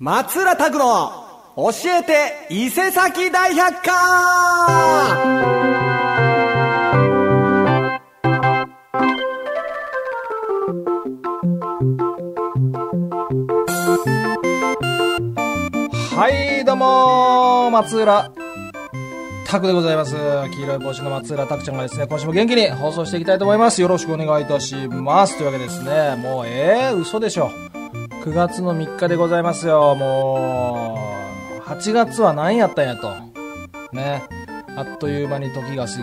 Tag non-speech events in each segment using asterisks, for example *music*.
松浦拓の教えて伊勢崎大百科はい、どうも松浦拓でございます。黄色い帽子の松浦拓ちゃんがですね、今週も元気に放送していきたいと思います。よろしくお願いいたします。というわけですね、もう、えー、嘘でしょ。9月の3日でございますよ。もう、8月は何やったんやと。ね。あっという間に時が過ぎ、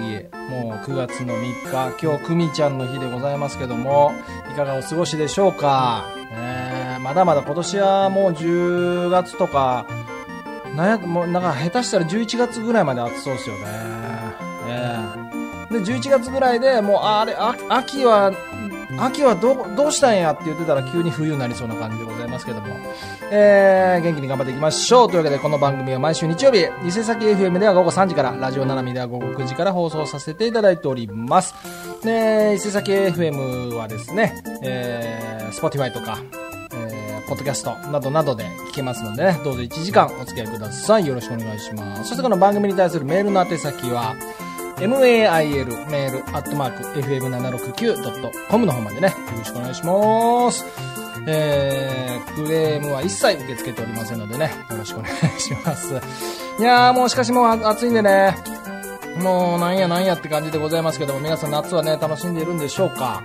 もう9月の3日、今日、くみちゃんの日でございますけども、いかがお過ごしでしょうか。ね、まだまだ今年はもう10月とか、なんやもうなんか下手したら11月ぐらいまで暑そうですよね。ええで、11月ぐらいでもう、あれ、秋は、秋はど、どうしたんやって言ってたら急に冬になりそうな感じでございますけども。えー、元気に頑張っていきましょう。というわけで、この番組は毎週日曜日、伊勢崎 FM では午後3時から、ラジオななみでは午後9時から放送させていただいております。で、伊勢崎 FM はですね、えー、Spotify とか、えー、ポッドキャストなどなどで聞けますのでね、どうぞ1時間お付き合いください。よろしくお願いします。そしてこの番組に対するメールの宛先は、mail メールアットマーク fm769.com の方までね、よろしくお願いします。えー、クレームは一切受け付けておりませんのでね、よろしくお願いします。いやーもうしかしもう暑いんでね、もうなんやなんやって感じでございますけども、皆さん夏はね、楽しんでいるんでしょうか。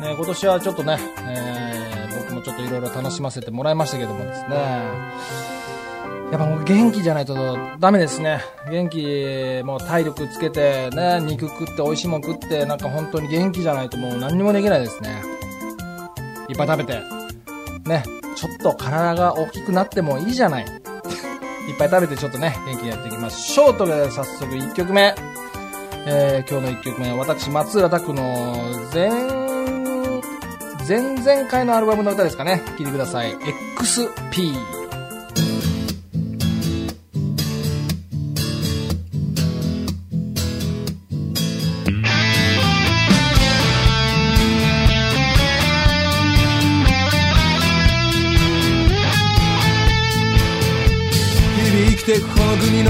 ね、今年はちょっとね、えー、僕もちょっといろいろ楽しませてもらいましたけどもですね、やっぱもう元気じゃないとダメですね。元気、もう体力つけてね、肉食って美味しいもん食って、なんか本当に元気じゃないともう何にもできないですね。いっぱい食べて、ね、ちょっと体が大きくなってもいいじゃない。*laughs* いっぱい食べてちょっとね、元気にやっていきましょう。ということで早速1曲目。えー、今日の1曲目は私、松浦拓の前、前々回のアルバムの歌ですかね。聴いてください。XP。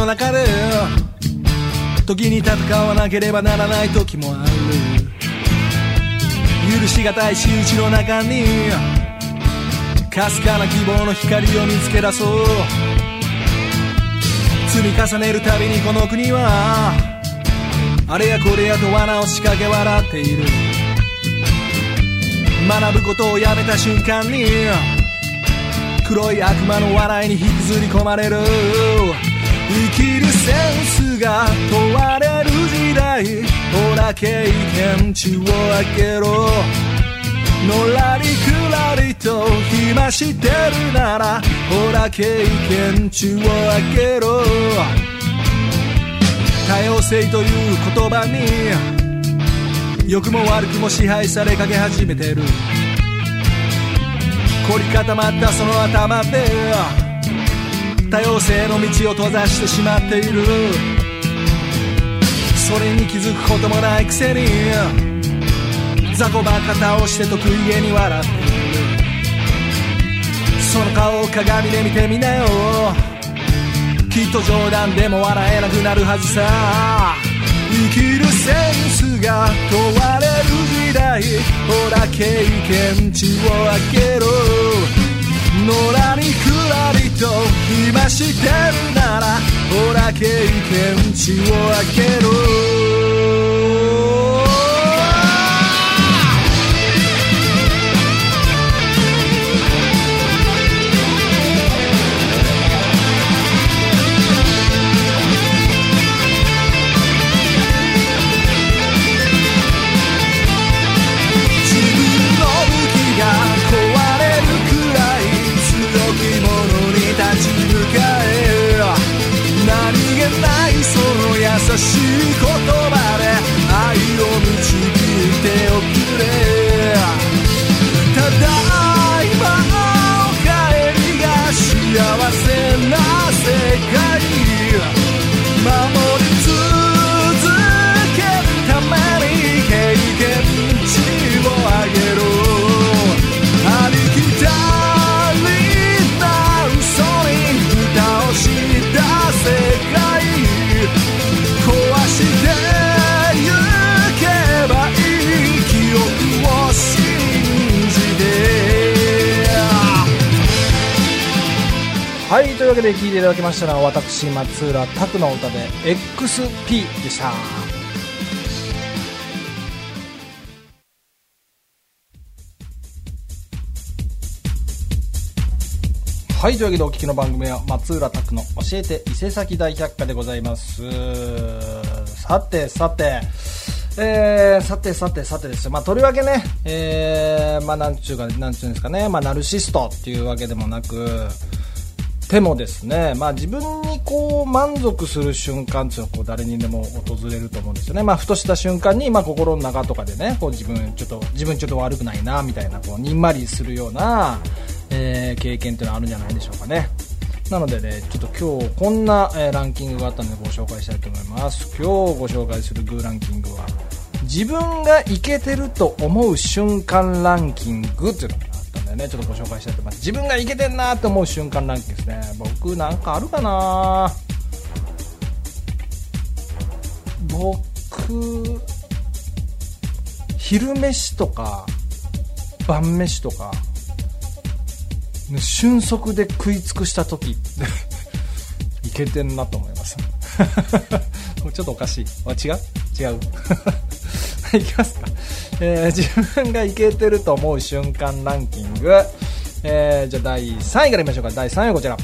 の中で時に戦わなければならない時もある。許しがたい仕打ちの中にかすかな希望の光を見つけ出そう積み重ねるたびにこの国はあれやこれやと罠を仕掛け笑っている。学ぶことをやめた瞬間に黒い悪魔の笑いに引きずり込まれる。生きるセンスが問われる時代。ほら経験値を開けろ。のらりくらりと暇してるならほら経験値を開けろ。多様性という言葉に良くも悪くも支配されかけ始めてる。凝り固まったその頭で多様性の道を閉ざしてしまっている。それに気づくこともないくせに雑魚ばか倒して得意げに笑っている。その顔を鏡で見てみなよ。きっと冗談でも笑えなくなるはずさ。生きるセンスが問われる時代。ほら経験値を開けろ。のらりくらりと今してるならほら経験値を開ける優しい言葉で愛を導いておくれ。ただいまお帰りが幸せな世界。守いうわけで聴いていただきましたのは私松浦拓の歌で XP でした。はいというわけでお聞きの番組は松浦拓の教えて伊勢崎大百科でございます。さてさて。えー、さてさてさてですよ、まあ、とりわけね、えー、まあ、なんちゅうか、なんちゅうんですかね、まあ、ナルシストっていうわけでもなく、てもですね、まあ、自分にこう満足する瞬間っていうのはこう誰にでも訪れると思うんですよね、まあ、ふとした瞬間に、まあ、心の中とかでねこう自分ちょっと自分ちょっと悪くないなみたいなこうにんまりするような、えー、経験っていうのはあるんじゃないでしょうかね。なのでね、ちょっと今日こんな、え、ランキングがあったのでご紹介したいと思います。今日ご紹介するグーランキングは、自分がイケてると思う瞬間ランキングっていうのでね、ちょっとご紹介したいと思います。自分がイケてんなって思う瞬間ランキングですね。僕なんかあるかな僕、昼飯とか、晩飯とか、瞬足で食い尽くした時いけ *laughs* てんなと思います。*laughs* ちょっとおかしい。あ違う？違う。いきますか、えー、自分がいけてると思う瞬間ランキング、えー、じゃあ第3位からいきましょうか。第3位はこちら。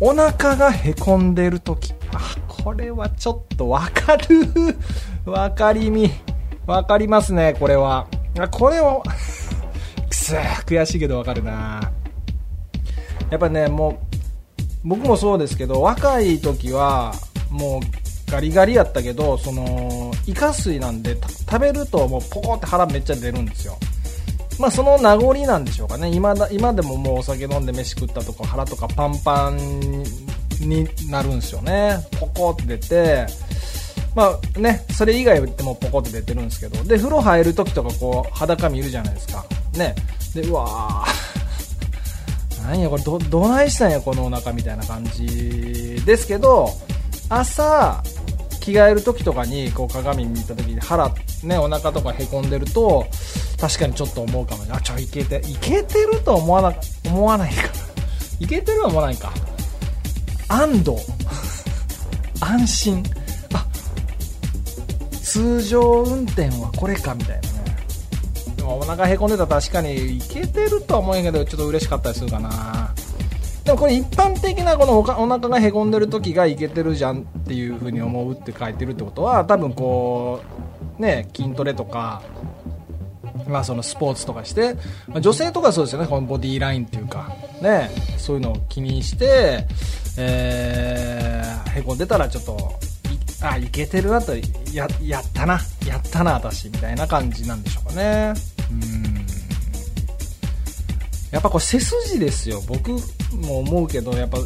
お腹がへこんでる時。あこれはちょっとわかる。わかりみ。わかりますねこれは。あこれはくそ悔しいけどわかるな。やっぱねもう僕もそうですけど若い時はもうガリガリやったけどそのイカ水なんで食べるともうポコって腹めっちゃ出るんですよ。まあその名残なんでしょうかね。今だ今でももうお酒飲んで飯食ったとか腹とかパンパンになるんですよね。ポコって出てまあね、それ以外でもポコって出てるんですけど、で、風呂入る時とかこう、裸見るじゃないですか。ね。で、うわー。*laughs* なんやこれど、どないしたんやこのお腹みたいな感じですけど、朝、着替える時とかにこう鏡見た時に腹、ね、お腹とかへこんでると、確かにちょっと思うかもね。あ、ちょ、いけて、いけてると思わな、思わないか。*laughs* いけてるは思わないか。安堵。*laughs* 安心あ。通常運転はこれかみたいなねでもお腹へこんでたら確かにいけてるとは思うんやけどちょっと嬉しかったりするかなでもこれ一般的なこのお腹がへこんでる時がいけてるじゃんっていう風に思うって書いてるってことは多分こうね筋トレとかまあそのスポーツとかして、まあ、女性とかそうですよねこのボディーラインっていうか。ねそういうのを気にして、えー、へこんでたらちょっとあいけてるなとややったなやったな私みたいな感じなんでしょうかね。うん。やっぱこれ背筋ですよ。僕も思うけどやっぱ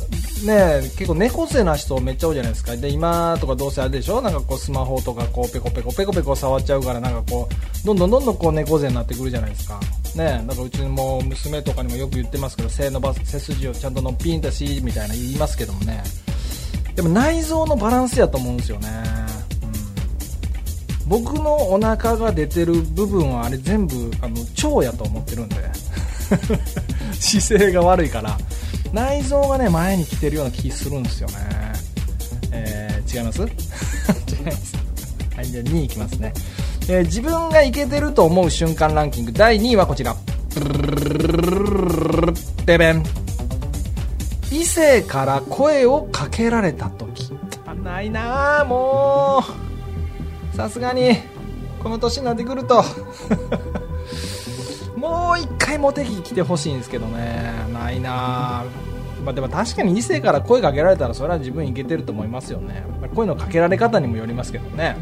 ね結構猫背な人めっちゃ多いじゃないですか。で今とかどうせあれでしょ？なんかこうスマホとかこうペコペコペコペコ触っちゃうからなんかこうどんどんどんどんこう猫背になってくるじゃないですか。ねなんかうちも娘とかにもよく言ってますけど背伸ばす背筋をちゃんとのっぴんだしみたいな言いますけどもね。でも内臓のバランスやと思うんですよね、うん、僕のお腹が出てる部分はあれ全部あの腸やと思ってるんで。*laughs* 姿勢が悪いから。内臓がね前に来てるような気するんですよね。えー、違います？*laughs* 違います。はいじゃあ2位いきますね、えー、自分がイケてると思う瞬間ランキング第2位はこちら。ベベン異性から声をかけられた時あないなあもうさすがにこの年になってくるともう一回モテ期来てほしいんですけどね。ないなまあ、でも確かに異性から声かけられたらそれは自分いけてると思いますよね、まあ、声のかけられ方にもよりますけどね。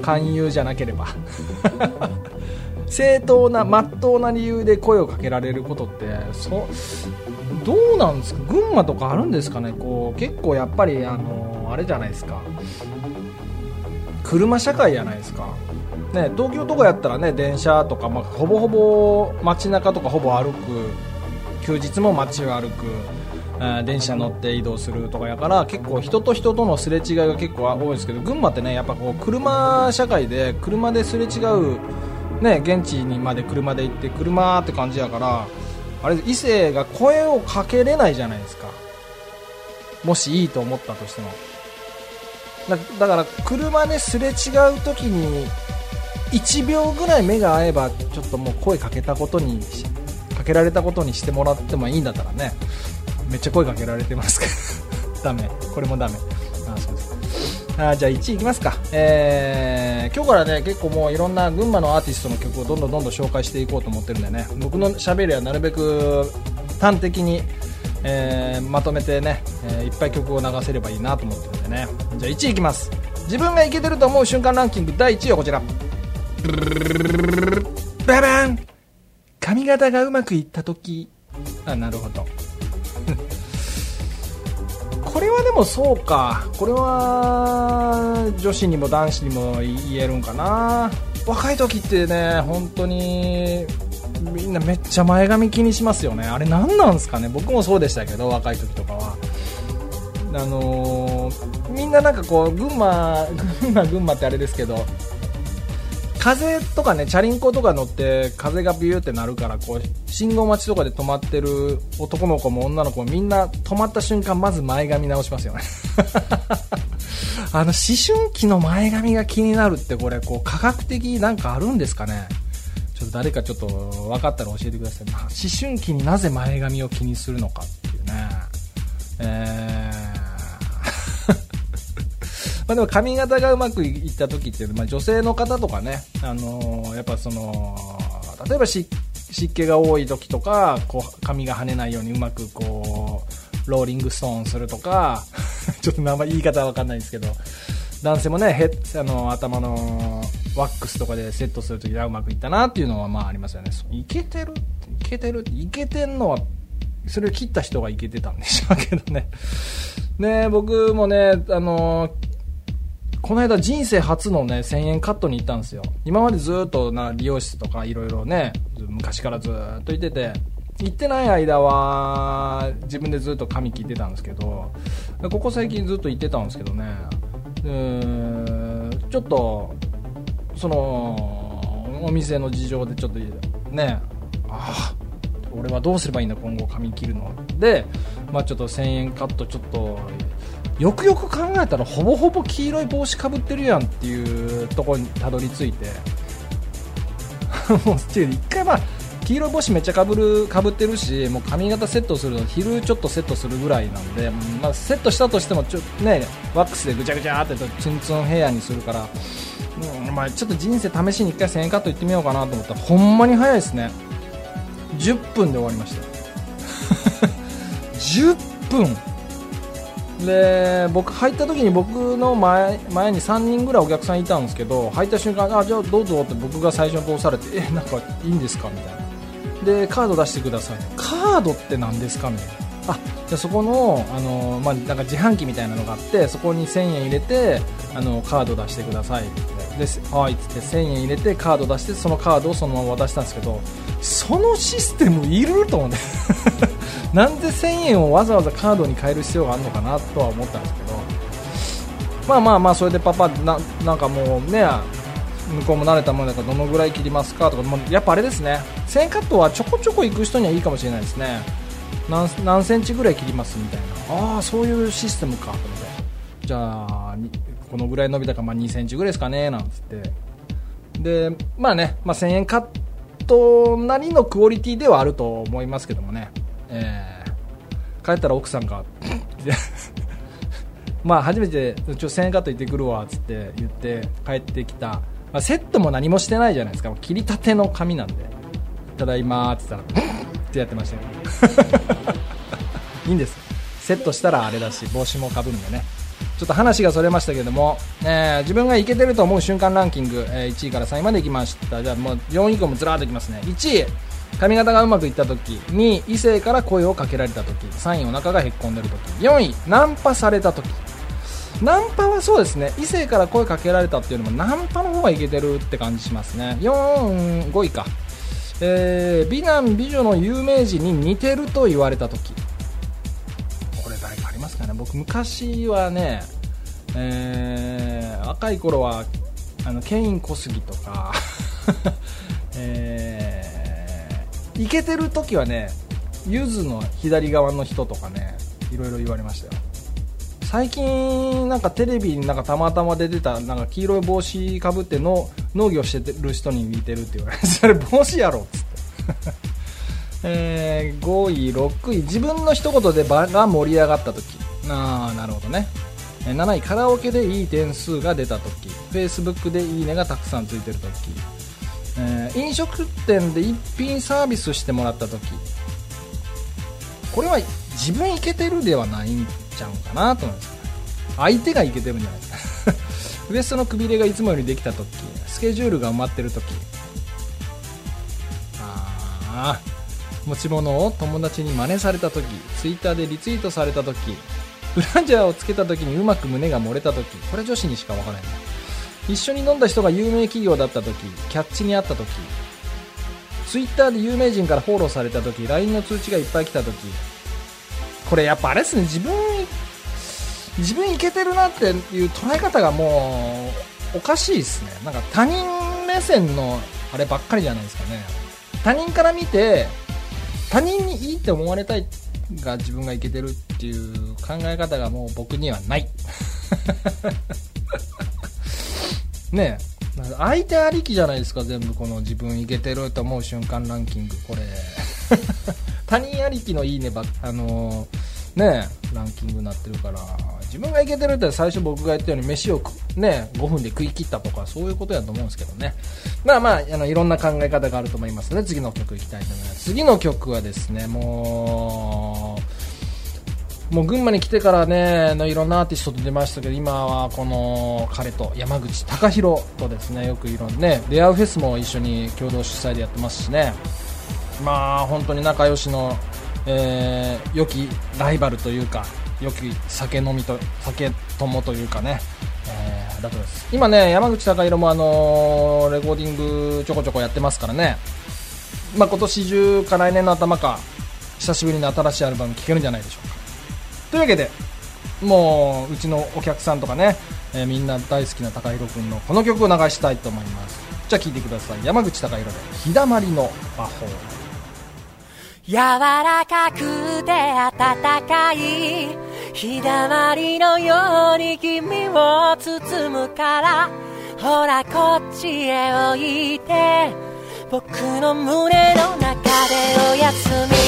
勧誘じゃなければ。*laughs* 正当なまっとうな理由で声をかけられることってそどうなんですか？群馬とかあるんですかね？こう結構やっぱりあのあれじゃないですか。車社会じゃないですか。ね、東京とかやったらね電車とか、まあ、ほぼほぼ街中とかほぼ歩く休日も街を歩く、えー、電車乗って移動するとかやから結構人と人とのすれ違いが結構多いですけど群馬ってねやっぱこう車社会で車ですれ違う、ね、現地にまで車で行って車って感じやからあれ異性が声をかけれないじゃないですか。もしいいと思ったとしても。だから車ですれ違う時に1秒ぐらい目が合えばちょっともう声かけたことにかけられたことにしてもらってもいいんだったらね。めっちゃ声かけられてますけど。*laughs* ダメ。これもダメ。あそうです。あじゃあ1位いきますか、えー今日からね結構もういろんな群馬のアーティストの曲をどんどんどんどん紹介していこうと思ってるんでね。僕のしゃべりはなるべく端的に、えーまとめてね、えーいっぱい曲を流せればいいなと思ってるんでね。じゃあ1位いきます。自分がいけてると思う瞬間ランキング第1位はこちら。ババン。髪型がうまくいった時。あなるほど。*laughs* これはでもそうか。これは女子にも男子にも言えるんかな。若い時ってね本当にみんなめっちゃ前髪気にしますよね。あれ何なんすかね。僕もそうでしたけど若い時とかは。あのーみんななんかこう群馬 *laughs* 群馬群馬ってあれですけど風とかねチャリンコとか乗って風がビューってなるからこう信号待ちとかで止まってる男の子も女の子もみんな止まった瞬間まず前髪直しますよね。*laughs* あの思春期の前髪が気になるってこれこう科学的なんかあるんですかね。ちょっと誰かちょっと分かったら教えてください、まあ思春期になぜ前髪を気にするのかっていうね。えまあでも髪型がうまくいった時っていうのは、まあ、女性の方とかね、あのーやっぱその例えば湿気が多い時とかこう髪が跳ねないようにうまくこうローリングストーンするとか *laughs* ちょっと名前言い方は分かんないんですけど男性もねヘあの頭のワックスとかでセットする時はうまくいったなっていうのはまあありますよね。いけてる？いけてる？いけてんのはそれを切った人がいけてたんでしょうけどね。ね僕もねあのこの間人生初のね1000円カットに行ったんですよ。今までずっとな美容室とかいろいろね昔からずっと行ってて行ってない間は自分でずっと髪切ってたんですけどここ最近ずっと行ってたんですけどねうーんちょっとそのお店の事情でちょっとねああ俺はどうすればいいんだ今後髪切るの。で、まあ、ちょっと1000円カットちょっとよくよく考えたらほぼほぼ黄色い帽子かぶってるやんっていうところにたどり着いて。*laughs* もうっていう一回まあ黄色い帽子めっちゃかぶるかぶってるしもう髪型セットするの昼ちょっとセットするぐらいなんで、まあ、セットしたとしてもちょねワックスでぐちゃぐちゃってツンツンヘアにするから、うんまあ、ちょっと人生試しに一回1000円カット行ってみようかなと思った。らほんまに早いですね。10分で終わりました。*laughs* 10分。で僕入った時に僕の前前に3人ぐらいお客さんいたんですけど入った瞬間あじゃあどうぞって僕が最初に通されてえなんかいいんですか？みたいな。でカード出してください。カードって何ですかみたいなあじゃそこのあの、まあ、なんか自販機みたいなのがあってそこに1000円入れてあのカード出してください。ってではいっつって1000円入れてカード出してそのカードをそのまま渡したんですけどそのシステムいる？と思って。なんで1000円をわざわざカードに変える必要があるのかなとは思ったんですけどまあまあまあそれでパパななんかもうね向こうも慣れたもんだからどのぐらい切りますかとかもうやっぱあれですね。1000円カットはちょこちょこ行く人にはいいかもしれないですね。何何センチぐらい切りますみたいな。ああそういうシステムか。と思って。じゃあこのぐらい伸びたか、まあ、2センチぐらいですかねなんつって。でまあね、まあ、1000円カットなりのクオリティではあると思いますけどもね、えー帰ったら奥さんが。*laughs* まあ初めてちょ1000円カット行ってくるわっつって言って帰ってきた、まあ、セットも何もしてないじゃないですか。切りたての髪なんで。ただいまって言ったらってやってましたけど *laughs* いいんです。セットしたらあれだし帽子もかぶるんでね。ちょっと話がそれましたけども、えー自分がいけてると思う瞬間ランキング、えー1位から3位までいきました。じゃあもう4位以降もずらっといきますね。1位。髪型がうまくいった時2位異性から声をかけられた時3位お腹がへっこんでる時4位ナンパされた時。ナンパはそうですね。異性から声かけられたっていうのもナンパの方がいけてるって感じしますね。4 5位か。えー美男美女の有名人に似てると言われた時。これ誰かありますかね。僕昔はね、えー若い頃はあのケイン小杉とか、*laughs* えーイケてる時はねゆずの左側の人とかねいろいろ言われましたよ。最近なんかテレビになんかたまたま出てたなんか黄色い帽子かぶっての農業してる人に似てるって言われて *laughs* それ帽子やろっつって。*laughs* えー、5位6位自分の一言で場が盛り上がった時。ああなるほどね。7位カラオケでいい点数が出た時。Facebook でいいねがたくさんついてる時、えー飲食店で一品サービスしてもらった時これは自分いけてるではないんちゃうかなと思います相手がいけてるんじゃない。ですかウエストのくびれがいつもよりできた時スケジュールが埋まってる時。ああ持ち物を友達に真似された時ツイッターでリツイートされた時ブラジャーをつけた時にうまく胸が漏れた時これ女子にしか分からない。一緒に飲んだ人が有名企業だった時キャッチにあった時ツイッターで有名人からフォローされた時 LINE の通知がいっぱい来た時これやっぱあれですね自分自分いけてるなっていう捉え方がもうおかしいですね。なんか他人目線のあればっかりじゃないですかね。他人から見て他人にいいって思われたいが自分がいけてるっていう考え方がもう僕にはない。ね相手ありきじゃないですか全部この自分いけてると思う瞬間ランキングこれ。*laughs* 他人ありきのいいねばあのねえランキングになってるから自分がいけてるって最初僕が言ったように飯をくね5分で食い切ったとかそういうことやと思うんですけどね。まあまああのいろんな考え方があると思いますので次の曲いきたいと思います。次の曲はですねもうもう群馬に来てからねのいろんなアーティストと出ましたけど今はこの彼と山口隆弘とですねよくいろんなねレアフェスも一緒に共同主催でやってますしね。まあ本当に仲良しの、えー良きライバルというか良き酒飲みと酒友というかね、えーだとです。今ね山口隆弘もあのレコーディングちょこちょこやってますからね。まあ今年中か来年の頭か久しぶりに新しいアルバム聴けるんじゃないでしょうか。というわけでもううちのお客さんとかね、えーみんな大好きな高弘君のこの曲を流したいと思います。じゃあ聴いてください。山口隆弘で「日だまりの魔法」柔らかくて暖かい日だまりのように君を包むからほらこっちへ置いて僕の胸の中でおやすみ。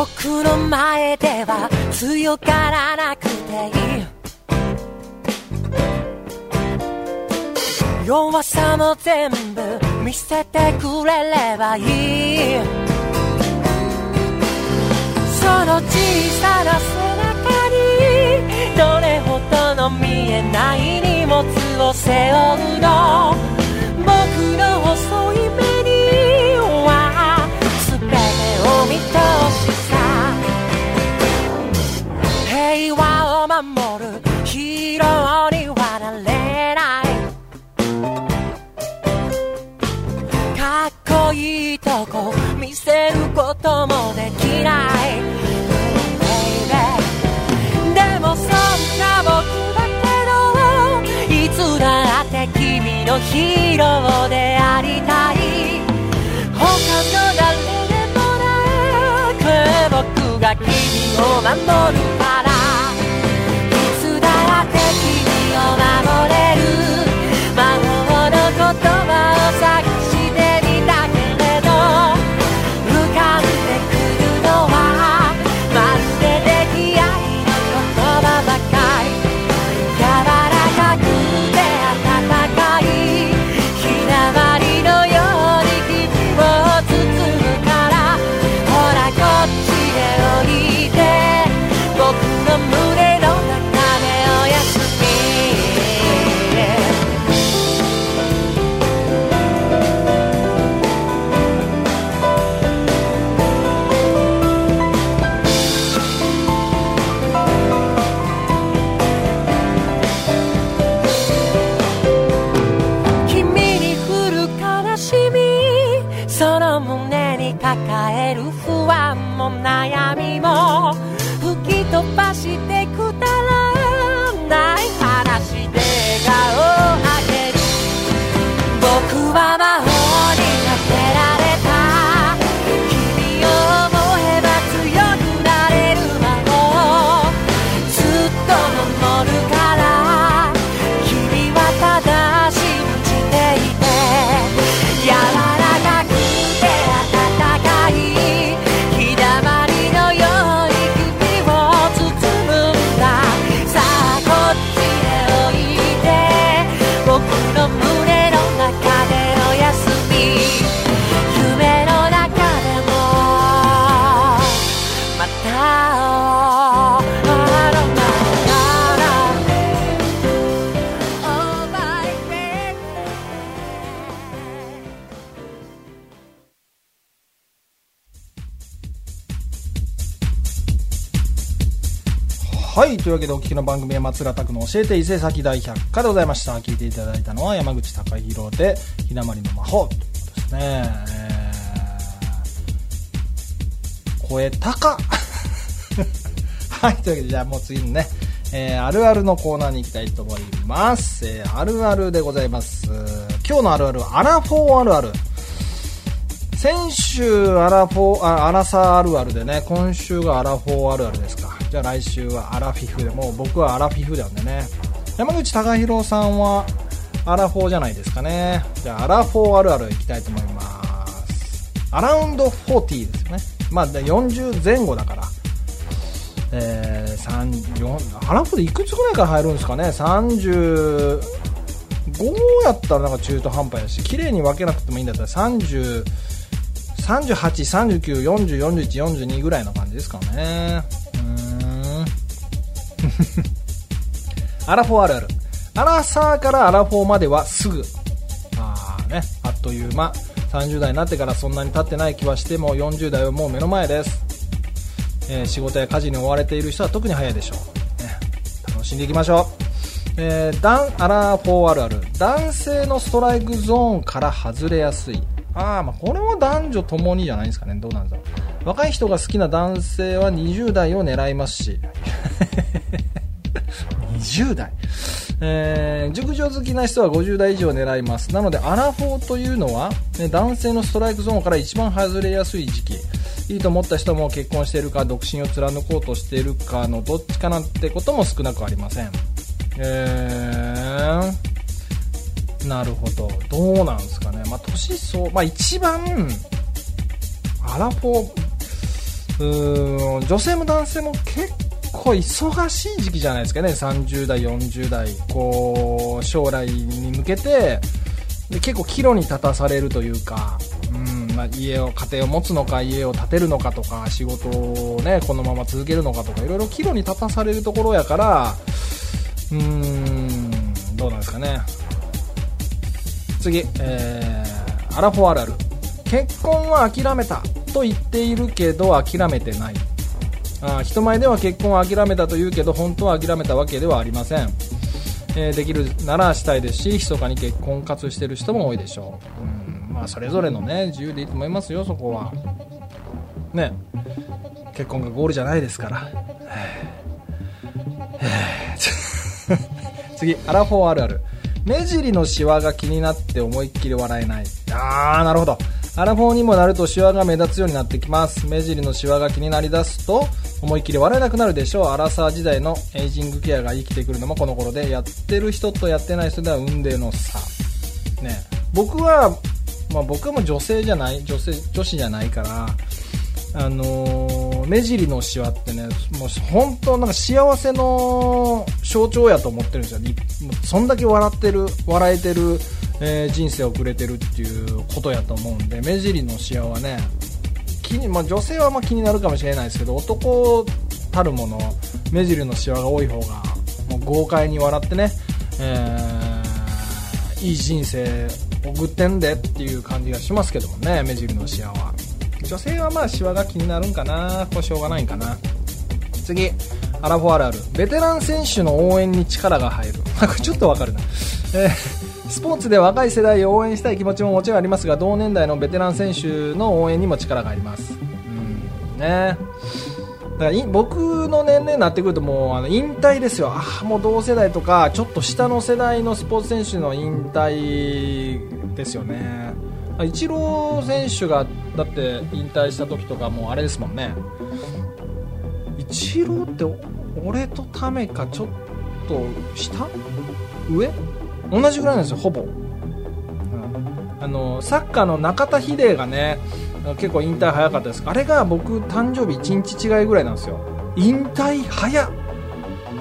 僕の前では強がらなくていい弱さも全部見せてくれればいいその小さな背中にどれほどの見えない荷物を背負うの僕の細い目には全てを見通し守る。ヒーローにはなれない。かっこいいとこ見せることもできない。Baby でもそんな僕だけどいつだって君のヒーローでありたい。他の誰でもなく僕が君を守るから。れる。魔法の言葉を探い。というわけでお聞きの番組は松浦拓の教えて伊勢崎大百科でございました。聞いていただいたのは山口隆弘で、ひなまりの魔法ということですね。えー、声高はい。というわけで、じゃあもう次にね、えー、あるあるのコーナーに行きたいと思います。えー、あるあるでございます。今日のあるある、アラフォーあるある。先週アラフォーあアラサーあるあるでね今週がアラフォーあるあるですかじゃあ来週はアラフィフでもう僕はアラフィフなんでね。山口隆弘さんはアラフォーじゃないですかね。じゃあアラフォーあるあるいきたいと思います。アラウンド40ですよね。まあ40前後だから。えー、3 4アラフォーでいくつぐらいから入るんですかね。30 5やったらなんか中途半端やし綺麗に分けなくてもいいんだったら30 38、39、40、41、42ぐらいの感じですかね。*laughs* アラフォーあるある。アラサーからアラフォーまではすぐ。まあね、あっという間。30代になってからそんなに経ってない気はしても40代はもう目の前です。えー仕事や家事に追われている人は特に早いでしょう。ね、楽しんでいきましょう。えー、ダンアラフォーあるある男性のストライクゾーンから外れやすいああまあこれは男女ともにじゃないですかね。どうなんだろう若い人が好きな男性は20代を狙いますし。*laughs* 20代。えー熟女好きな人は50代以上狙います。なのでアラフォーというのは、ね、男性のストライクゾーンから一番外れやすい時期。いいと思った人も結婚しているか独身を貫こうとしているかのどっちかなんてことも少なくありません。えー、なるほど。どうなんですかね。まあ年相まあ一番アラフォーうーん女性も男性も結構忙しい時期じゃないですかね。30代40代こう将来に向けてで結構岐路に立たされるというか、うんまあ、家を家庭を持つのか家を建てるのかとか仕事を、ね、このまま続けるのかとかいろいろ岐路に立たされるところやからうーんどうなんですかね。次、えー、アラフォーあるある結婚は諦めたと言っているけど諦めてない。あ人前では結婚を諦めたと言うけど本当は諦めたわけではありません、えーできるならしたいですし密かに結婚活してる人も多いでしょう。うんまあそれぞれのね自由でいいと思いますよそこは。ね。結婚がゴールじゃないですから。*laughs* 次アラフォーあるある目尻のシワが気になって思いっきり笑えない。あーなるほど。アラフォーにもなるとシワが目立つようになってきます。目尻のシワが気になりだすと思いっきり笑えなくなるでしょう。アラサー時代のエイジングケアが生きてくるのもこの頃でやってる人とやってない人では運命の差。ね。僕は、まあ、僕はもう女性じゃない女性女子じゃないからあのー目尻のシワってねもう本当なんか幸せの象徴やと思ってるんですよ。そんだけ笑ってる笑えてる、えー人生を送れてるっていうことやと思うんで目尻のシワはね気に、まあ、女性はま気になるかもしれないですけど男たるもの目尻のシワが多い方がもう豪快に笑ってね、えーいい人生送ってんでっていう感じがしますけどもね目尻のシワは。女性はまあシワが気になるんかな。これしょうがないんかな。次。アラフォーあるある。ベテラン選手の応援に力が入る。*laughs* これちょっとわかるな、えースポーツで若い世代を応援したい気持ちももちろんありますが同年代のベテラン選手の応援にも力があります、うん。ね、だから僕の年齢になってくるともうあの引退ですよ。あもう同世代とかちょっと下の世代のスポーツ選手の引退ですよね。イチロー選手がだって引退した時とかもうあれですもんね。イチローって俺とタメかちょっと下？上？同じぐらいなんですよほぼ、うん。あのサッカーの中田秀がね結構引退早かったです。あれが僕誕生日1日違いぐらいなんですよ。引退早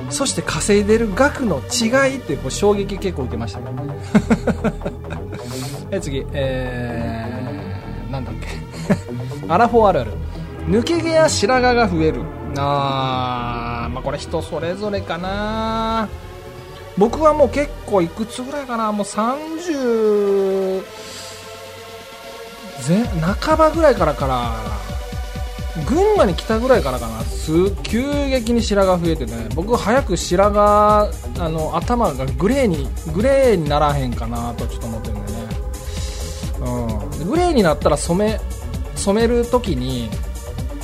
そして稼いでる額の違いってこう衝撃結構受けましたけどね。*laughs* え次えー、なんだっけ。*laughs* アラフォーあるある抜け毛や白髪が増える。あーまあこれ人それぞれかな。僕はもう結構いくつぐらいかな。もう30前半ばぐらいからから群馬に来たぐらいからかな。す急激に白髪増えてね。僕早く白髪あの頭がグレーにグレーにならへんかなとちょっと思ってるんでね、グレーになったら染め染めるときに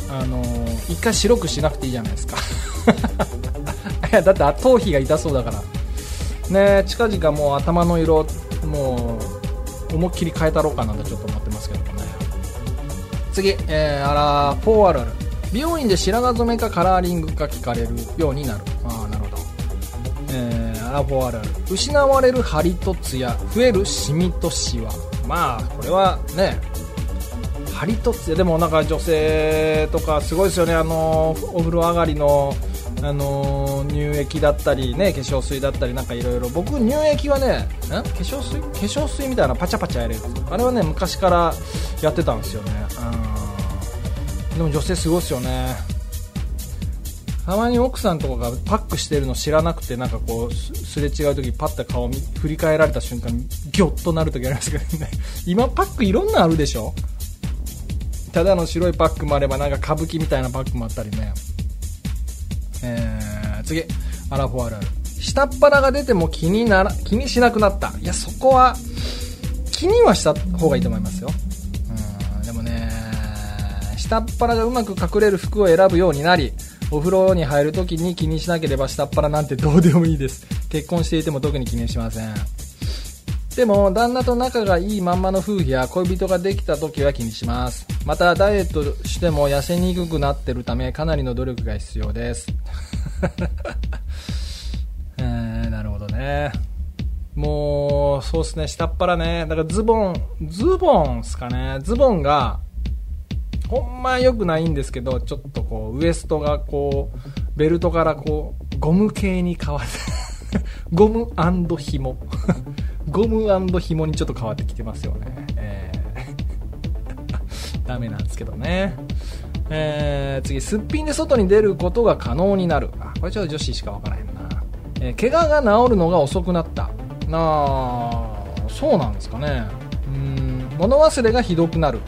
あの一回白くしなくていいじゃないですか。*laughs* だって頭皮が痛そうだから。ね近々もう頭の色もう思いっきり変えたろうかなとちょっと思ってますけどもね。次、えー、あらフォーあるある美容院で白髪染めかカラーリングか聞かれるようになる。ああなるほど。えー、アラフォーあるある失われる張りとツヤ増えるシミとシワ。まあこれはね張りとツでもなんか女性とかすごいですよね。あのお風呂上がりのあの乳液だったりね化粧水だったりなんかいろいろ。僕乳液はねん化粧水？化粧水みたいなパチャパチャやるやつ。あれはね昔からやってたんですよね。うんでも女性すごいですよね。たまに奥さんとかがパックしてるの知らなくてなんかこうすれ違う時パッて顔見振り返られた瞬間ギョッとなる時ありますけどね。*laughs* 今パックいろんなあるでしょ？ただの白いパックもあればなんか歌舞伎みたいなパックもあったりね。えー、次。アラフォーあるある下っ腹が出ても気になら気にしなくなった。いやそこは気にはした方がいいと思いますよ。うんでもね下っ腹がうまく隠れる服を選ぶようになりお風呂に入るときに気にしなければ下っ腹なんてどうでもいいです。結婚していても特に気にしません。でも旦那と仲がいいまんまの夫婦や恋人ができた時は気にします。またダイエットしても痩せにくくなってるためかなりの努力が必要です。*laughs* えー、なるほどね。もうそうですね。下っ腹ね。だからズボンズボンっすかね。ズボンがほんま良くないんですけどちょっとこうウエストがこうベルトからこうゴム系に変わって *laughs* ゴム紐。*laughs* ゴム紐にちょっと変わってきてますよね、えー。*laughs* ダメなんですけどね、えー次すっぴんで外に出ることが可能になる。あこれちょっと女子しかわからへんな、えー怪我が治るのが遅くなった。なあそうなんですかね。うん物忘れがひどくなる。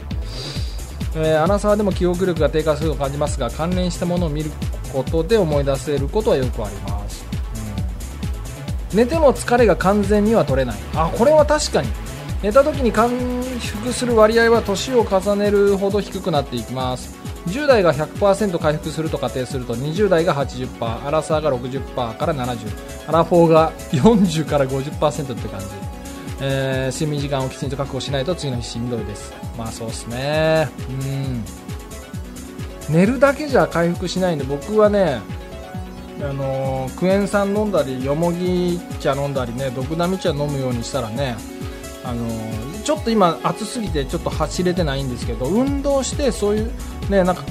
えー、アナサーでも記憶力が低下すると感じますが関連したものを見ることで思い出せることはよくあります、うん。寝ても疲れが完全には取れない。あこれは確かに。寝た時に回復する割合は年を重ねるほど低くなっていきます。10代が100%回復すると仮定すると20代が80%アラサーが60%から70アラフォーが40から50%って感じ。えー睡眠時間をきちんと確保しないと次の日しんどいです。まあそうですね。うん。寝るだけじゃ回復しないんで僕はねあのークエン酸飲んだりよもぎ茶飲んだりねドクダミ茶飲むようにしたらねあのーちょっと今暑すぎてちょっと走れてないんですけど運動してそういうねなんか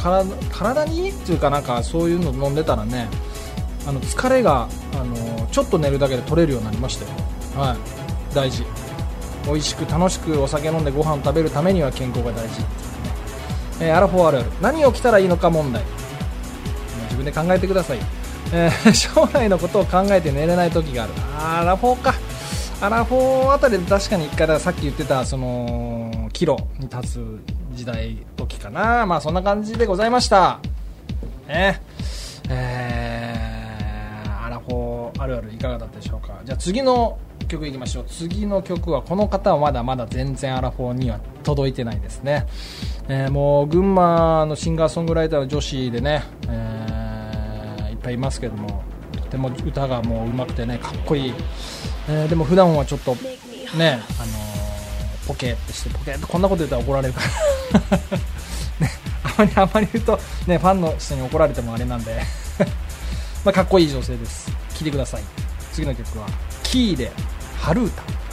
体にいいっていうかなんかそういうの飲んでたらねあの疲れが、あのーちょっと寝るだけで取れるようになりましたよ。はい。大事。美味しく楽しくお酒飲んでご飯食べるためには健康が大事、えーアラフォーあるある何を着たらいいのか問題。自分で考えてください、えー *laughs* 将来のことを考えて寝れない時がある。あアラフォーか。アラフォーあたりで確かに一回ださっき言ってたその岐路に立つ時代時かな。まあそんな感じでございました。ねえーアラフォーあるあるいかがだったでしょうか。じゃあ次の曲いきましょう。次の曲はこの方はまだまだ全然アラフォーには届いてないですね、えーもう群馬のシンガーソングライターの女子でね、えーいっぱいいますけどもとても歌がもう上手くてねかっこいい、えーでも普段はちょっとねあのポケってしてポケってこんなこと言ったら怒られるから。*laughs* ねあまりあまり言うとねファンの人に怒られてもあれなんで。*laughs* まあかっこいい女性です。聴いてください。次の曲は。キーで春歌不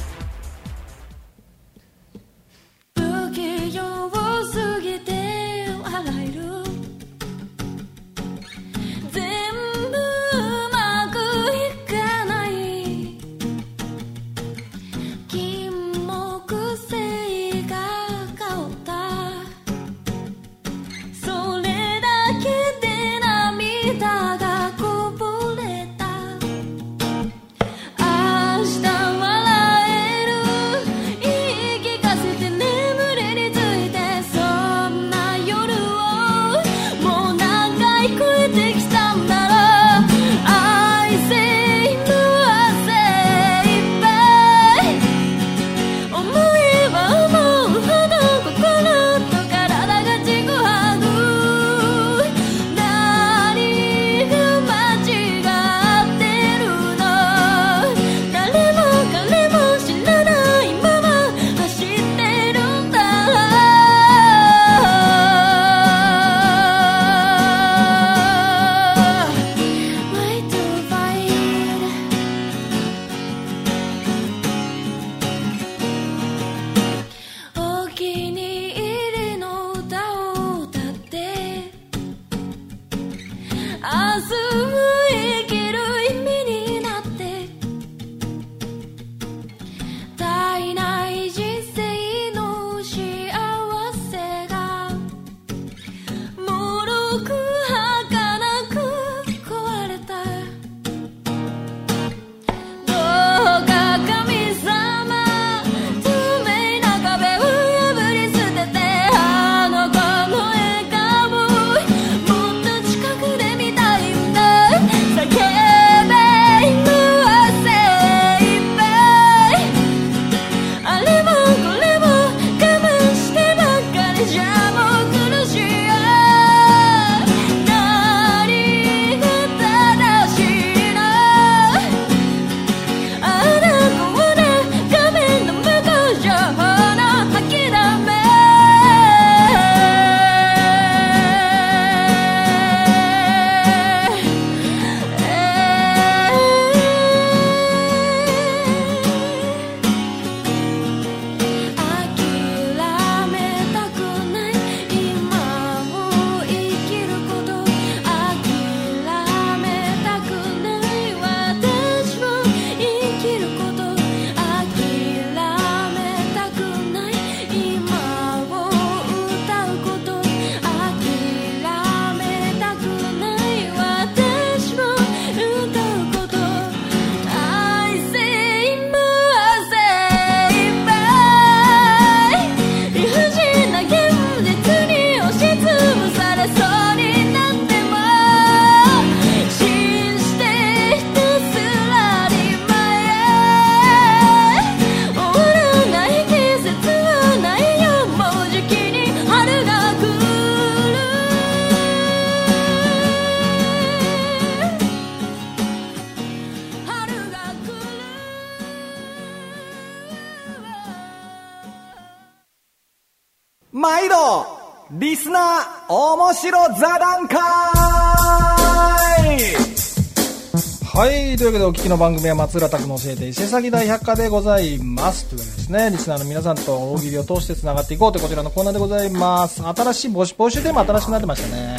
というわけでお聞きの番組は松浦拓の教えて伊勢崎大百科でございます。というわけですね、リスナーの皆さんと大喜利を通して繋がっていこうというこちらのコーナーでございます。新しい募集、募集テーマ新しくなってましたね。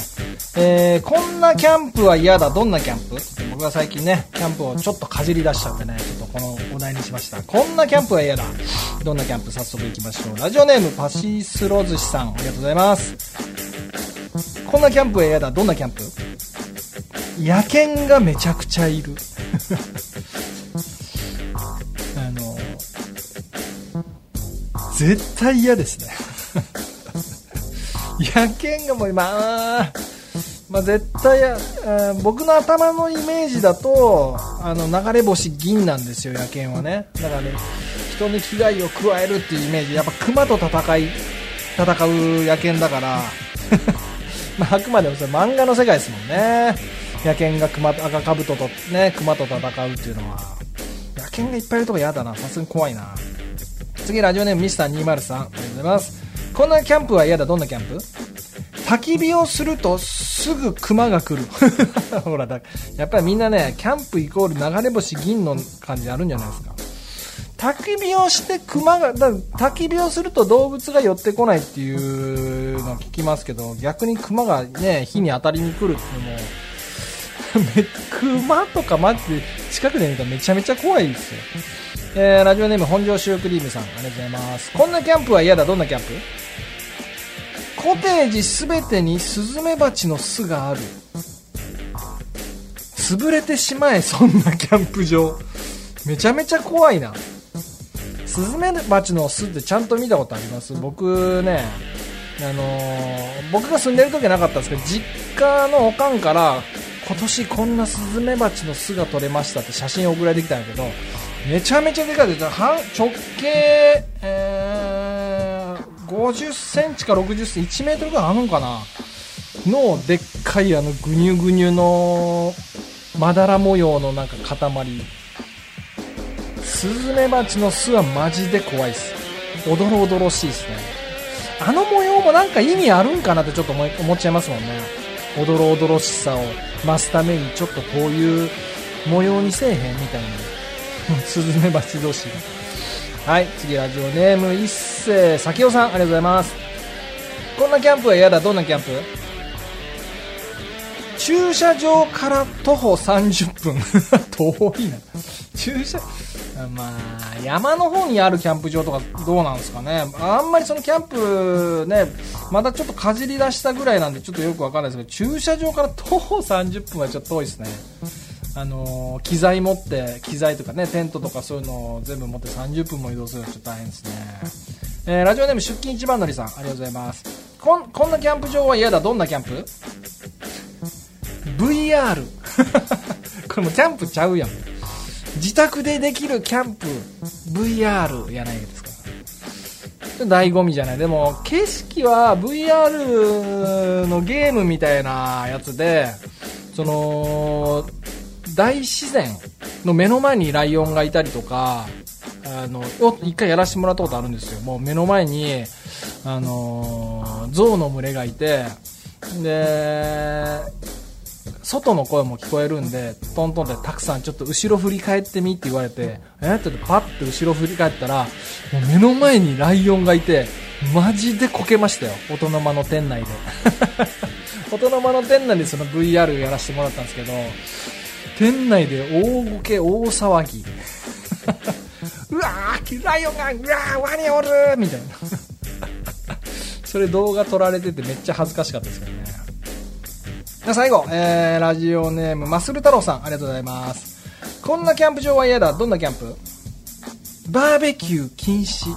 えー、こんなキャンプは嫌だ。どんなキャンプ？僕が最近ね、キャンプをちょっとかじり出しちゃってね、ちょっとこのお題にしました。こんなキャンプは嫌だ。どんなキャンプ？早速行きましょう。ラジオネームパシスロ寿司さん、ありがとうございます。こんなキャンプは嫌だ。どんなキャンプ？野犬がめちゃくちゃいるあの絶対嫌ですね。*laughs* 野犬がもう今まあ、絶対、え僕の頭のイメージだとあの流れ星銀なんですよ野犬はね。だからね人に危害を加えるっていうイメージ。やっぱ熊と戦い戦う野犬だから。*laughs* まああくまでもそれ漫画の世界ですもんね。野犬が熊赤兜とね熊と戦うっていうのは。野犬がいっぱいいるとこ嫌だな。さすがに怖いな。次ラジオネームミスター203ありがとうございます。こんなキャンプは嫌だ。どんなキャンプ？焚き火をするとすぐ熊が来る。*laughs* ほらだやっぱりみんなねキャンプイコール流れ星銀の感じあるんじゃないですか。焚き火をして熊がだ焚き火をすると動物が寄ってこないっていうのを聞きますけど逆に熊がね火に当たりに来るっていうのもめ熊とかマジで近くで見たらめちゃめちゃ怖いですよ。えーラジオネーム本庄シュークリームさん。ありがとうございます。こんなキャンプは嫌だ。どんなキャンプ？コテージすべてにスズメバチの巣がある。潰れてしまえそんなキャンプ場。めちゃめちゃ怖いな。スズメバチの巣ってちゃんと見たことあります？僕ねあのー僕が住んでる時はなかったんですけど実家のおかんから今年こんなスズメバチの巣が取れましたって写真送られてきたんやけどめちゃめちゃでかい。です直径、えー、50センチか60センチ1メートルぐらいあるのかなのでっかいあのぐにゅぐにゅのまだら模様のなんか塊。スズメバチの巣はマジで怖いっす。おどろおどろしいっすね。あの模様もなんか意味あるんかなってちょっと思っちゃいますもんね。おどろおどろしさを増すためにちょっとこういう模様にせえへんみたいな。スズメバチ同士。がはい次ラジオネーム一世咲雄さんありがとうございます。こんなキャンプは嫌だ。どんなキャンプ？駐車場から徒歩30分。遠いな駐車まあ山の方にあるキャンプ場とかどうなんですかね。あんまりそのキャンプねまだちょっとかじり出したぐらいなんでちょっとよくわかんないですけど駐車場から徒歩30分はちょっと遠いですね。あのー機材持って機材とかねテントとかそういうのを全部持って30分も移動するのはちょっと大変ですね、えーラジオネーム出勤一番乗りさんありがとうございます。こんこんなキャンプ場は嫌だどんなキャンプ？VR *laughs* これもキャンプちゃうやん。自宅でできるキャンプ VR やないですか。醍醐味じゃない。でも景色は VR のゲームみたいなやつでその大自然の目の前にライオンがいたりとかあの一回やらせてもらったことあるんですよ。もう目の前にあの象の群れがいてで外の声も聞こえるんでトントンってたくさんちょっと後ろ振り返ってみって言われてえ？って言ってパッて後ろ振り返ったらもう目の前にライオンがいてマジでこけましたよ。大人間の店内で。大人間の店内でその VR やらせてもらったんですけど店内で大ごけ大騒ぎ。*laughs* うわーライオンがうわーワニおるみたいな。*laughs* それ動画撮られててめっちゃ恥ずかしかったですけど。最後、えー、ラジオネームマスル太郎さんありがとうございます。こんなキャンプ場は嫌だ。どんなキャンプ？バーベキュー禁止。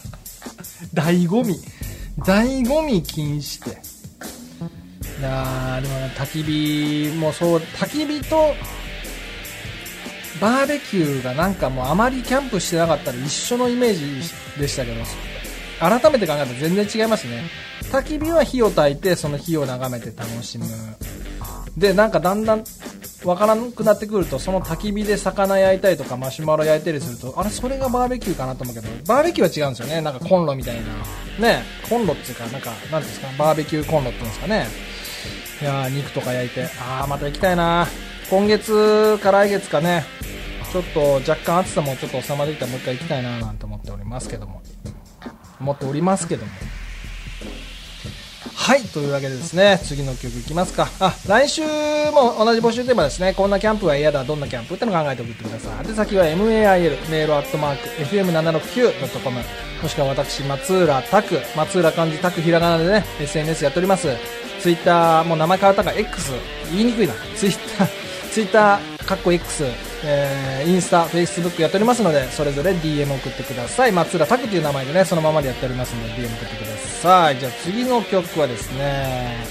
*laughs* 醍醐味。醍醐味禁止って。いやーでもね焚き火もそう焚き火とバーベキューがなんかもうあまりキャンプしてなかったら一緒のイメージでしたけど改めて考えたら全然違いますね。焚き火は火を焚いてその火を眺めて楽しむでなんかだんだんわからなくなってくるとその焚き火で魚焼いたりとかマシュマロ焼いたりするとあれそれがバーベキューかなと思うけどバーベキューは違うんですよね。なんかコンロみたいな。ねコンロっていうかなんかなんていうんですかバーベキューコンロっていうんですかね。いや肉とか焼いてああまた行きたいな今月か来月かね。ちょっと若干暑さもちょっと収まってきたらもう一回行きたいななんて思っておりますけども。思っておりますけども。はいというわけでですね次の曲いきますか。あ来週も同じ募集テーマですね。こんなキャンプは嫌だどんなキャンプってのを考えて送ってください。宛先は MAIL メールアットマーク FM769.com もしくは私松浦拓松浦漢字拓ひらがなでね SNS やっております。ツイッターもう名前変わったか X 言いにくいな。ツイッターツイッターかっこ X えー、インスタ、フェイスブックやっておりますので、それぞれ DM 送ってください。松浦拓という名前でね、そのままでやっておりますので、DM 送ってください。じゃあ次の曲はですね、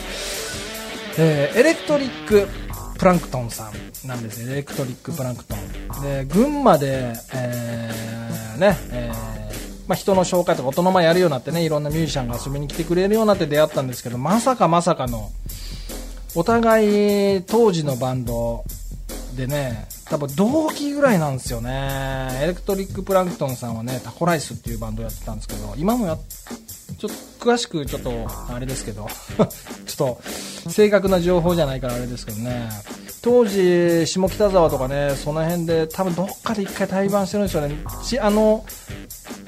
えーエレクトリックプランクトンさんなんですねエレクトリックプランクトンで群馬で、えーねえーまあ、人の紹介とか音の前やるようになってねいろんなミュージシャンが遊びに来てくれるようになって出会ったんですけどまさかまさかのお互い当時のバンドでね多分同期ぐらいなんですよね。エレクトリックプランクトンさんはねタコライスっていうバンドやってたんですけど今もやちょっと詳しくちょっとあれですけど。*laughs* ちょっと正確な情報じゃないからあれですけどね。当時下北沢とかねその辺で多分どっかで一回対バンしてるんですよね。しあの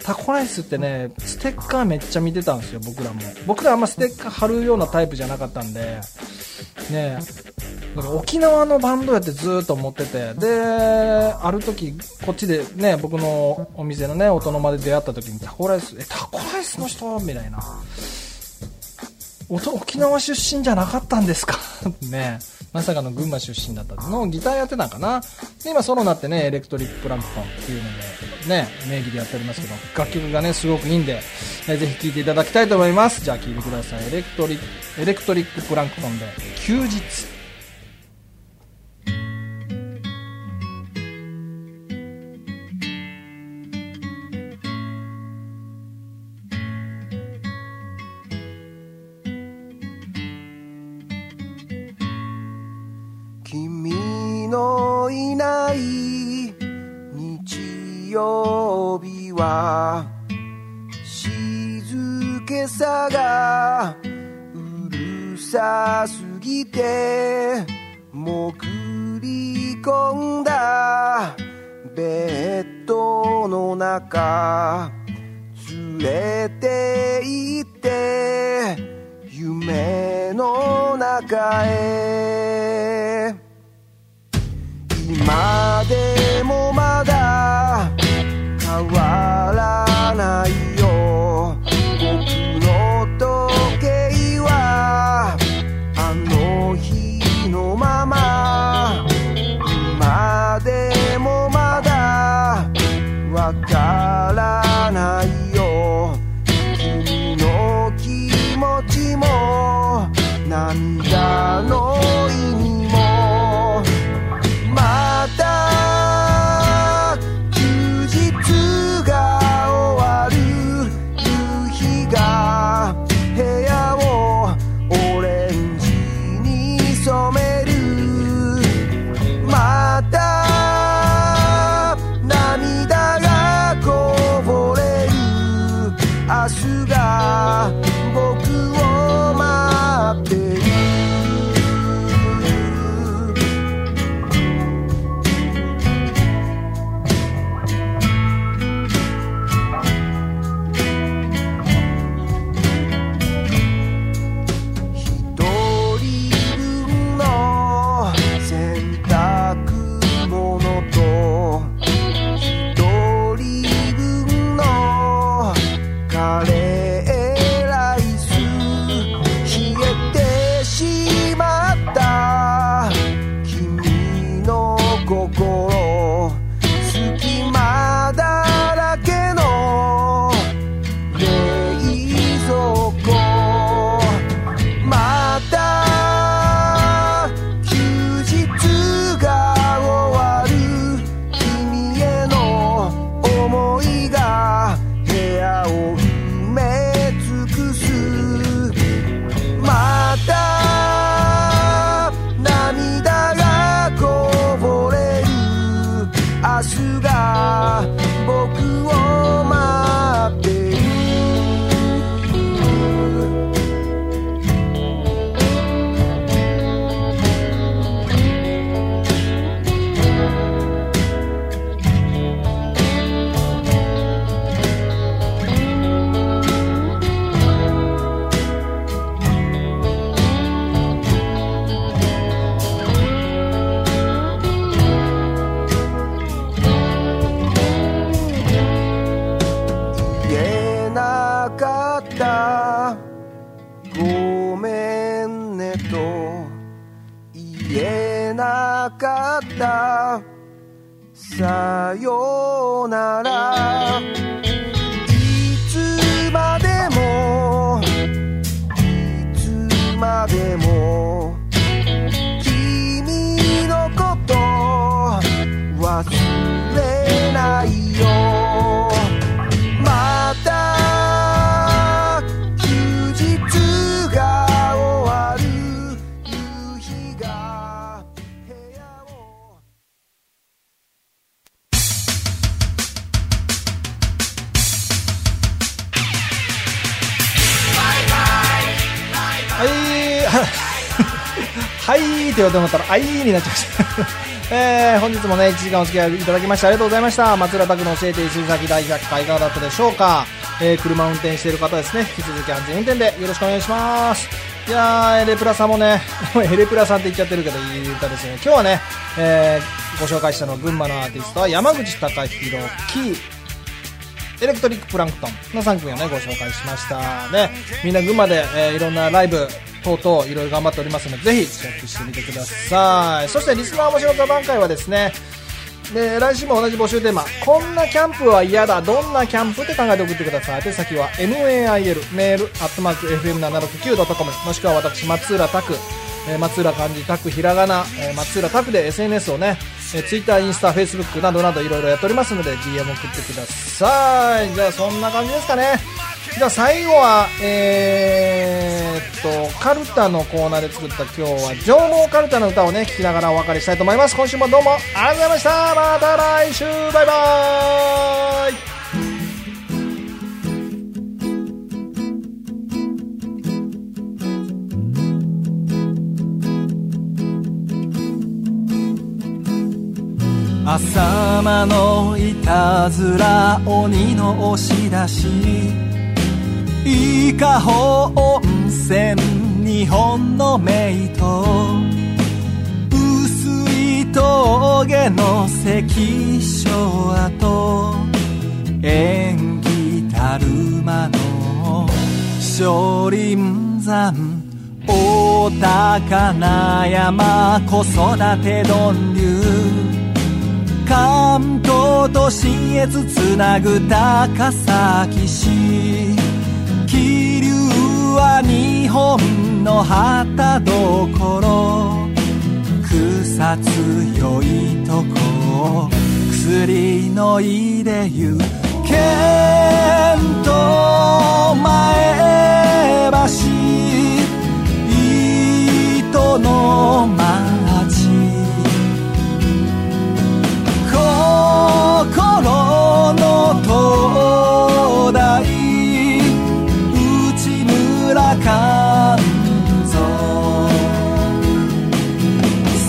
タコライスってねステッカーめっちゃ見てたんですよ僕らも。僕らあんまステッカー貼るようなタイプじゃなかったんで。ね。だから沖縄のバンドやってずっと思ってて。である時こっちでね僕のお店のね音の間で出会った時にタコライスえタコライスの人みたいな。沖縄出身じゃなかったんですか？*laughs* ねまさかの群馬出身だったのギターやってたんかな？で今ソロになってねエレクトリックプランクトンっていうのでね名義でやっておりますけど楽曲がねすごくいいんで、えぜひ聴いていただきたいと思います。じゃあ聴いてください。エレクトリエレクトリックプランクトンで休日。のいない日曜日は静けさがうるさすぎて潜り込んだベッドの中連れて行って夢の中へ。今でもまだ変わなかった。さようなら。はいって言われてもらったら、あいーになっちゃいました。*laughs* えー、本日もね、1時間お付き合いいただきましてありがとうございました。松浦拓の教えて伊勢崎第100回いかがだったでしょうか。えー、車運転している方ですね、引き続き安全運転でよろしくお願いします。いやー、エレプラさんもね、*laughs* エレプラさんって言っちゃってるけど、いい歌ですよね。今日はね、えー、ご紹介したのは群馬のアーティストは山口隆弘、キー、エレクトリックプランクトンの3組をね、ご紹介しました。ね、みんな群馬で、えーいろんなライブ等々いろいろ頑張っておりますので、ぜひチェックしてみてください。そしてリスナー面白座談会はですね、で、来週も同じ募集テーマ、こんなキャンプは嫌だ、どんなキャンプって考えて送ってください。手先は mail、メール、アットマーク、fm769.com、もしくは私、松浦拓、えー松浦漢字拓ひらがな、えー松浦拓で SNS をね、え、Twitter、インスタ、Facebook などなどいろいろやっておりますので DM 送ってください。じゃあそんな感じですかね。じゃあ最後は、えー、っと、カルタのコーナーで作った今日は、上毛カルタの歌をね、聴きながらお別れしたいと思います。今週もどうもありがとうございました。また来週バイバーイ朝間のいたずら鬼の押し出し伊香保温泉日本の名と薄い峠の関所跡縁起たる間の少林山大高な山子育て丼流関東と信越つなぐ高崎市気流は日本の旗どころ。草強いとこ。薬のいでゆ剣と前橋。糸の町心の灯台内村勘蔵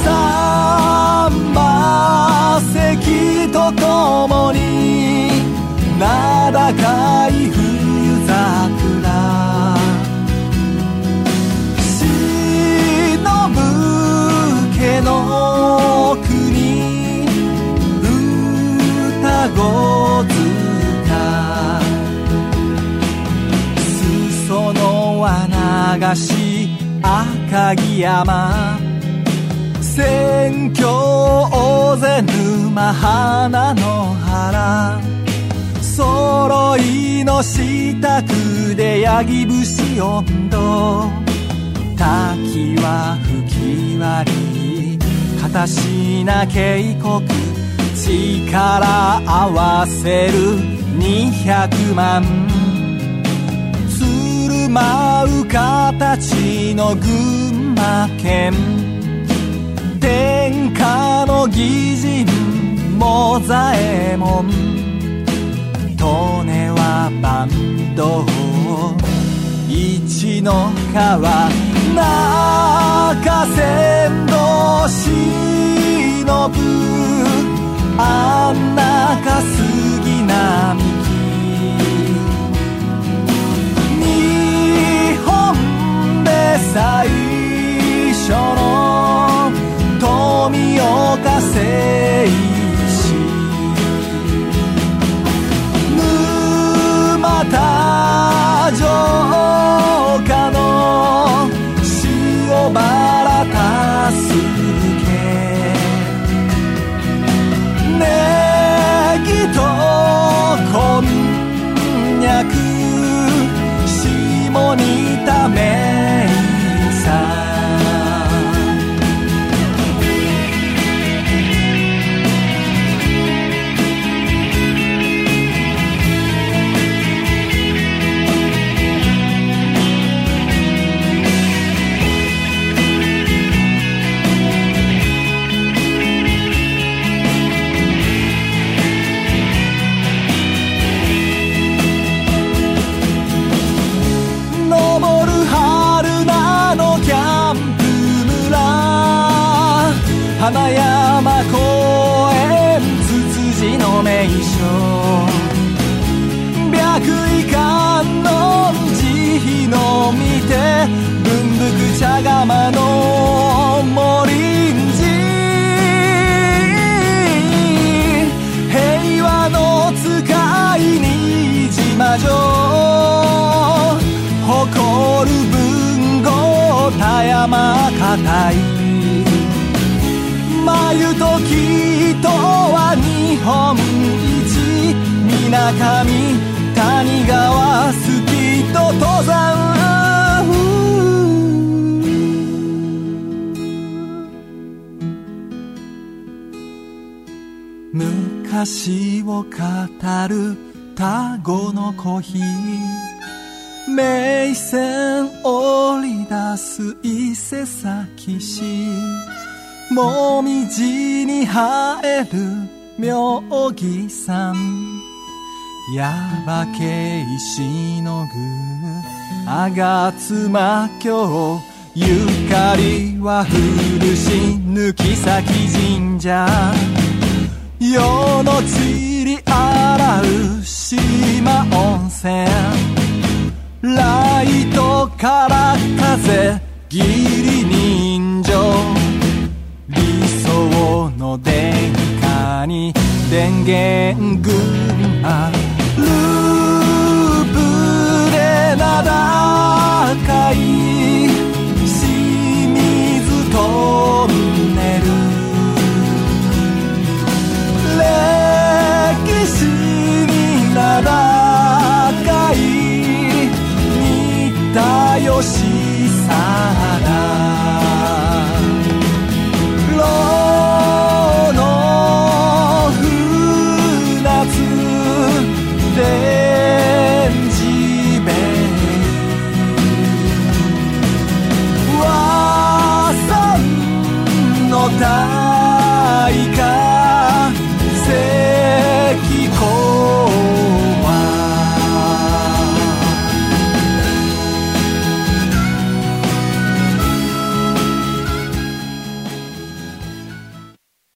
三馬関とともに名高い流し赤城山。選挙大勢沼花の原。揃いの支度でヤギ節温度滝は吹き割り片品渓谷力合わせる200万。舞う形の群馬県。天下の義人モザエモン利根はバンド一の川中山道忍ぶあんなか杉並最初の富岡製紙沼田城下の名線織り出す伊勢崎市。もみじに生える妙義山。耶馬渓しのぐ吾妻峡ゆかりは古し抜き先神社。世の釣り洗う島温泉ライトから風ギリ人情。理想の電化に電源群馬ループで名高い清水飛 your